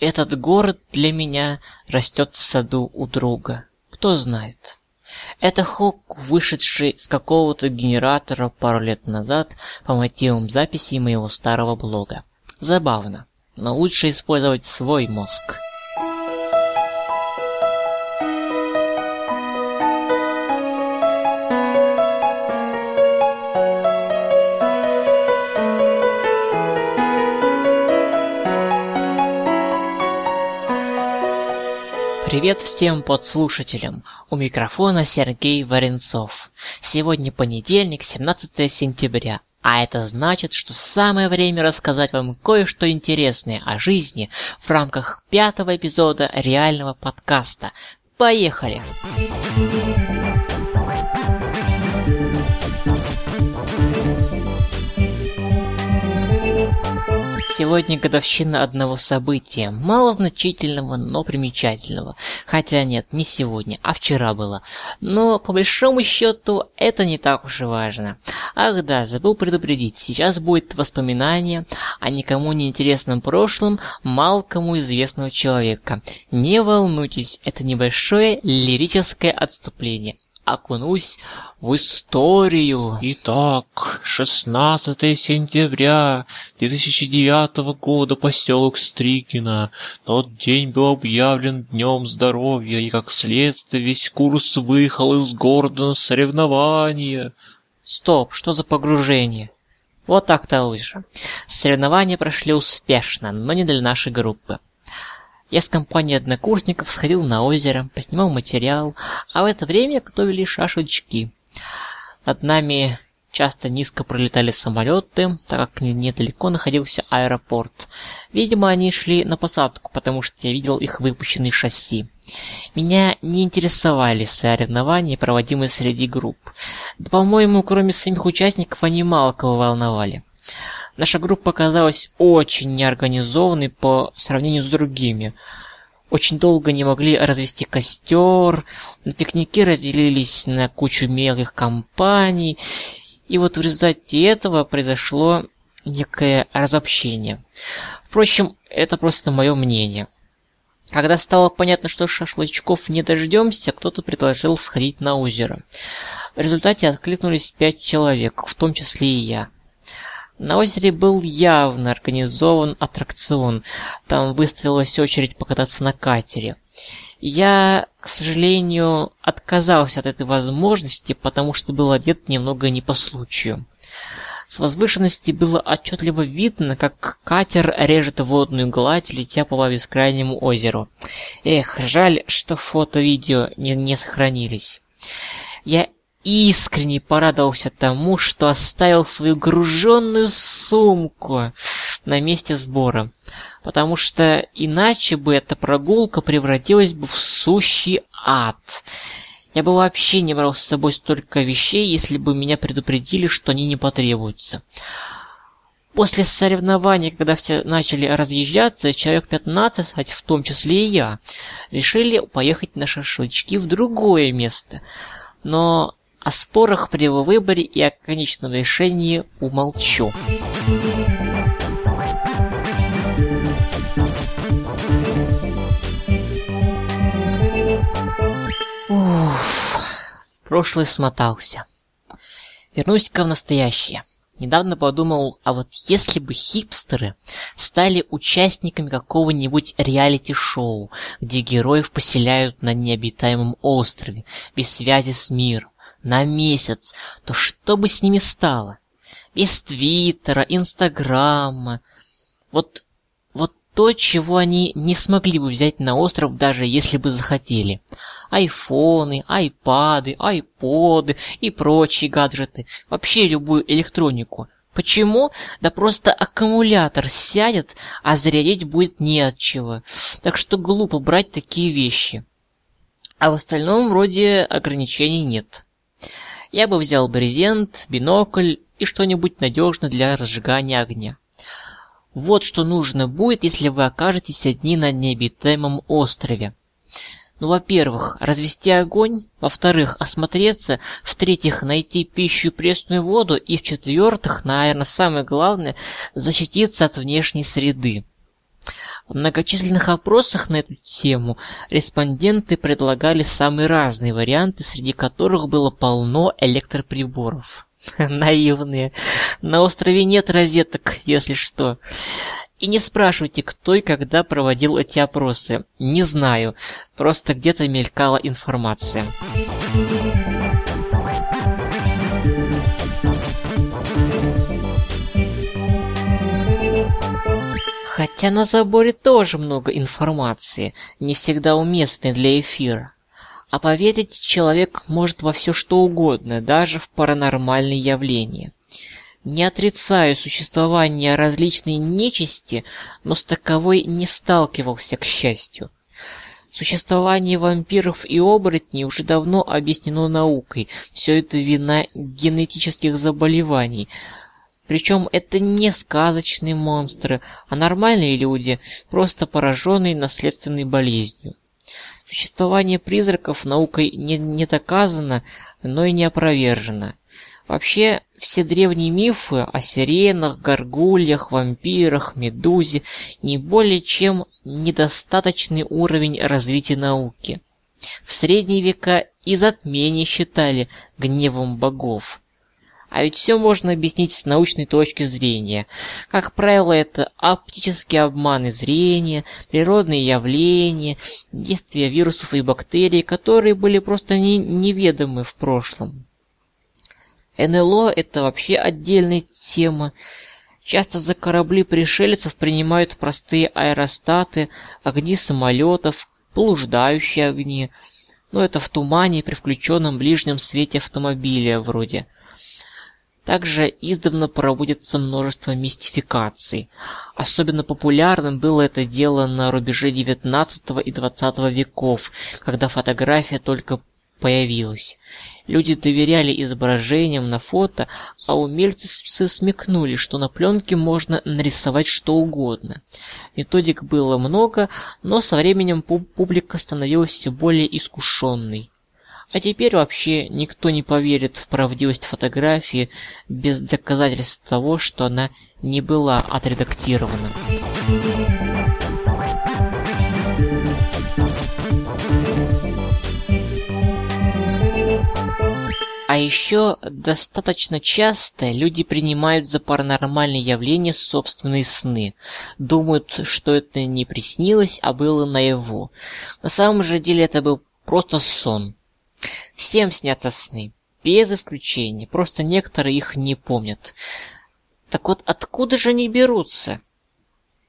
Этот город для меня растет в саду у друга. Кто знает. Это хук, вышедший с какого-то генератора пару лет назад по мотивам записей моего старого блога. Забавно, но лучше использовать свой мозг. Привет всем подслушателям! У микрофона Сергей Варенцов. Сегодня понедельник, 17 сентября, а это значит, что самое время рассказать вам кое-что интересное о жизни в рамках пятого эпизода реального подкаста. Поехали! Поехали! Сегодня годовщина одного события, малозначительного, но примечательного. Хотя нет, не сегодня, а вчера было. Но по большому счету это не так уж и важно. Ах да, забыл предупредить, сейчас будет воспоминание о никому не интересном прошлом мало кому известного человека. Не волнуйтесь, это небольшое лирическое отступление окунусь в историю. Итак, 16 сентября 2009 года, поселок Стрикино. Тот день был объявлен Днем Здоровья, и как следствие весь курс выехал из города на соревнования. Стоп, что за погружение? Вот так-то лучше. Соревнования прошли успешно, но не для нашей группы. Я с компанией однокурсников сходил на озеро, поснимал материал, а в это время готовили шашлычки. Над нами часто низко пролетали самолеты, так как недалеко находился аэропорт. Видимо, они шли на посадку, потому что я видел их выпущенные шасси. Меня не интересовали соревнования, проводимые среди групп. Да, по-моему, кроме самих участников, они мало кого волновали. Наша группа оказалась очень неорганизованной по сравнению с другими. Очень долго не могли развести костер, на пикнике разделились на кучу мелких компаний, и вот в результате этого произошло некое разобщение. Впрочем, это просто мое мнение. Когда стало понятно, что шашлычков не дождемся, кто-то предложил сходить на озеро. В результате откликнулись пять человек, в том числе и я. На озере был явно организован аттракцион. Там выстроилась очередь покататься на катере. Я, к сожалению, отказался от этой возможности, потому что был одет немного не по случаю. С возвышенности было отчетливо видно, как катер режет водную гладь, летя по бескрайнему озеру. Эх, жаль, что фото-видео не, не сохранились. Я искренне порадовался тому, что оставил свою груженную сумку на месте сбора, потому что иначе бы эта прогулка превратилась бы в сущий ад. Я бы вообще не брал с собой столько вещей, если бы меня предупредили, что они не потребуются. После соревнований, когда все начали разъезжаться, человек 15, в том числе и я, решили поехать на шашлычки в другое место. Но о спорах при его выборе и о конечном решении умолчу. Уф, прошлый смотался. Вернусь-ка в настоящее. Недавно подумал, а вот если бы хипстеры стали участниками какого-нибудь реалити-шоу, где героев поселяют на необитаемом острове, без связи с миром, на месяц, то что бы с ними стало? Без Твиттера, Инстаграма. Вот, вот то, чего они не смогли бы взять на остров, даже если бы захотели. Айфоны, айпады, айподы и прочие гаджеты. Вообще любую электронику. Почему? Да просто аккумулятор сядет, а зарядить будет не от чего. Так что глупо брать такие вещи. А в остальном вроде ограничений нет. Я бы взял брезент, бинокль и что-нибудь надежное для разжигания огня. Вот что нужно будет, если вы окажетесь одни на необитаемом острове. Ну, во-первых, развести огонь, во-вторых, осмотреться, в-третьих, найти пищу и пресную воду, и в-четвертых, наверное, самое главное, защититься от внешней среды. В многочисленных опросах на эту тему респонденты предлагали самые разные варианты, среди которых было полно электроприборов. Наивные. На острове нет розеток, если что. И не спрашивайте, кто и когда проводил эти опросы. Не знаю, просто где-то мелькала информация. Хотя на заборе тоже много информации, не всегда уместной для эфира. А поверить человек может во все что угодно, даже в паранормальные явления. Не отрицаю существование различной нечисти, но с таковой не сталкивался, к счастью. Существование вампиров и оборотней уже давно объяснено наукой. Все это вина генетических заболеваний. Причем это не сказочные монстры, а нормальные люди, просто пораженные наследственной болезнью. Существование призраков наукой не, не доказано, но и не опровержено. Вообще, все древние мифы о сиренах, горгульях, вампирах, медузе не более чем недостаточный уровень развития науки. В средние века и затмение считали гневом богов. А ведь все можно объяснить с научной точки зрения. Как правило, это оптические обманы зрения, природные явления, действия вирусов и бактерий, которые были просто не неведомы в прошлом. НЛО это вообще отдельная тема. Часто за корабли пришельцев принимают простые аэростаты, огни самолетов, блуждающие огни. Но это в тумане при включенном ближнем свете автомобиля вроде. Также издавна проводится множество мистификаций. Особенно популярным было это дело на рубеже XIX и XX веков, когда фотография только появилась. Люди доверяли изображениям на фото, а умельцы смекнули, что на пленке можно нарисовать что угодно. Методик было много, но со временем публика становилась все более искушенной. А теперь вообще никто не поверит в правдивость фотографии без доказательств того, что она не была отредактирована. А еще достаточно часто люди принимают за паранормальные явления собственные сны, думают, что это не приснилось, а было наяву. На самом же деле это был просто сон. Всем снятся сны, без исключения, просто некоторые их не помнят. Так вот, откуда же они берутся?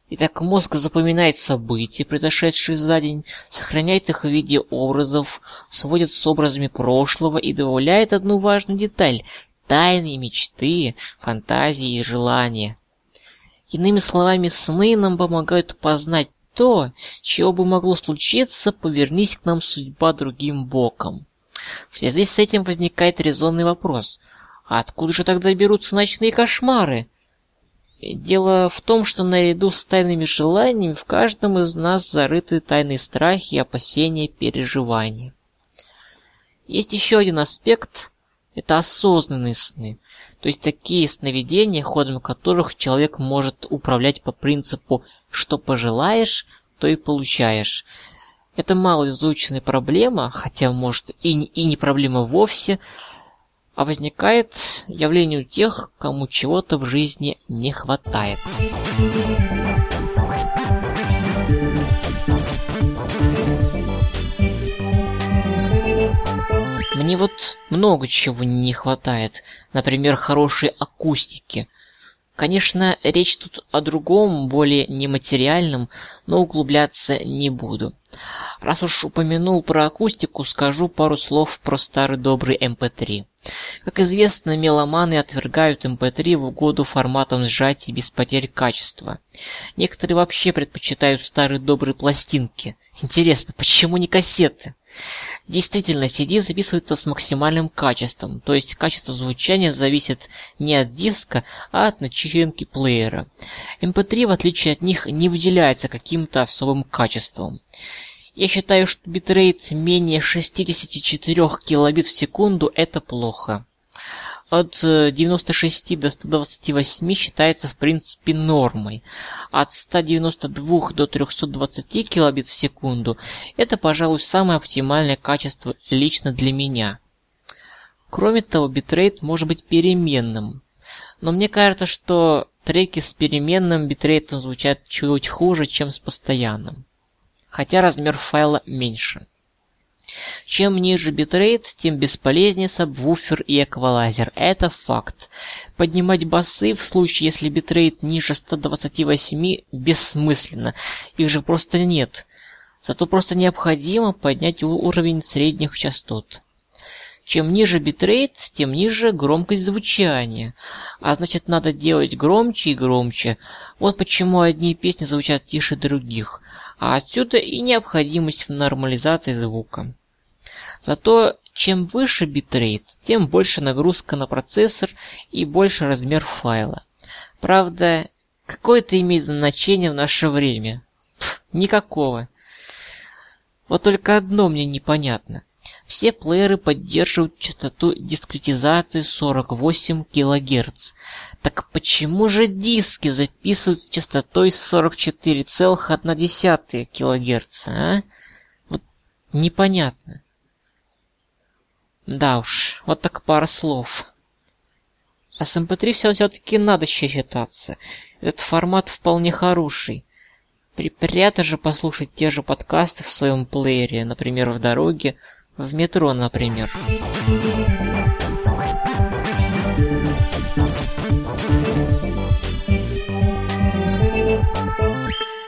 Итак, мозг запоминает события, произошедшие за день, сохраняет их в виде образов, сводит с образами прошлого и добавляет одну важную деталь – тайные мечты, фантазии и желания. Иными словами, сны нам помогают познать то, чего бы могло случиться, повернись к нам судьба другим боком. В связи с этим возникает резонный вопрос. А откуда же тогда берутся ночные кошмары? Дело в том, что наряду с тайными желаниями в каждом из нас зарыты тайные страхи, опасения, переживания. Есть еще один аспект – это осознанные сны, то есть такие сновидения, ходом которых человек может управлять по принципу «что пожелаешь, то и получаешь». Это малоизученная проблема, хотя может и, и не проблема вовсе – а возникает явление у тех, кому чего-то в жизни не хватает. Мне вот много чего не хватает, например, хорошей акустики. Конечно, речь тут о другом, более нематериальном, но углубляться не буду. Раз уж упомянул про акустику, скажу пару слов про старый добрый MP3. Как известно, меломаны отвергают MP3 в угоду форматам сжатия без потерь качества. Некоторые вообще предпочитают старые добрые пластинки. Интересно, почему не кассеты? Действительно, CD записывается с максимальным качеством, то есть качество звучания зависит не от диска, а от начинки плеера. MP3, в отличие от них, не выделяется каким-то особым качеством. Я считаю, что битрейт менее 64 килобит в секунду это плохо. от 96 э, до 128 считается в принципе нормой. От 192 до 320 килобит в секунду это, пожалуй, самое оптимальное качество лично для меня. Кроме того, битрейт может быть переменным. Но мне кажется, что треки с переменным битрейтом звучат чуть хуже, чем с постоянным. Хотя размер файла меньше. Чем ниже битрейт, тем бесполезнее сабвуфер и эквалайзер. Это факт. Поднимать басы в случае, если битрейт ниже 128, бессмысленно. Их же просто нет. Зато просто необходимо поднять уровень средних частот. Чем ниже битрейт, тем ниже громкость звучания. А значит, надо делать громче и громче. Вот почему одни песни звучат тише других. А отсюда и необходимость в нормализации звука. Зато чем выше битрейт, тем больше нагрузка на процессор и больше размер файла. Правда, какое это имеет значение в наше время? Пф, никакого. Вот только одно мне непонятно. Все плееры поддерживают частоту дискретизации 48 кГц. Так почему же диски записывают частотой 44,1 кГц, а? Вот непонятно. Да уж, вот так пара слов. А с MP3 все все-таки надо считаться. Этот формат вполне хороший. При приятно же послушать те же подкасты в своем плеере, например, в дороге, в метро, например.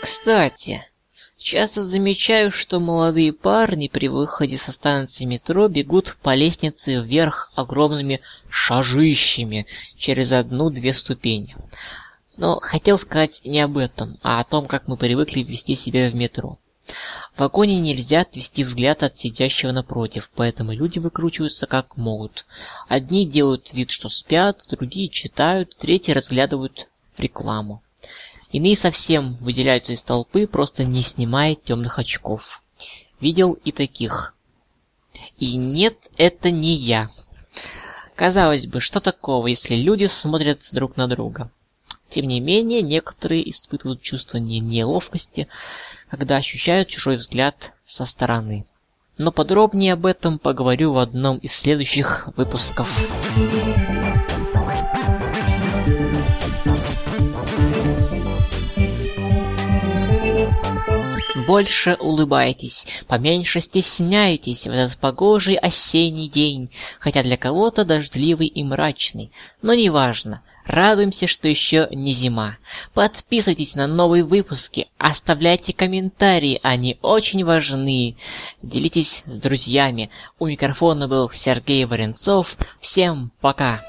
Кстати, часто замечаю, что молодые парни при выходе со станции метро бегут по лестнице вверх огромными шажищами через одну-две ступени. Но хотел сказать не об этом, а о том, как мы привыкли вести себя в метро. В вагоне нельзя отвести взгляд от сидящего напротив, поэтому люди выкручиваются как могут. Одни делают вид, что спят, другие читают, третьи разглядывают рекламу. Иные совсем выделяются из толпы, просто не снимая темных очков. Видел и таких. И нет, это не я. Казалось бы, что такого, если люди смотрят друг на друга? Тем не менее, некоторые испытывают чувство неловкости, когда ощущают чужой взгляд со стороны. Но подробнее об этом поговорю в одном из следующих выпусков. Больше улыбайтесь, поменьше стесняйтесь в этот погожий осенний день, хотя для кого-то дождливый и мрачный, но неважно, Радуемся, что еще не зима. Подписывайтесь на новые выпуски, оставляйте комментарии, они очень важны. Делитесь с друзьями. У микрофона был Сергей Варенцов. Всем пока!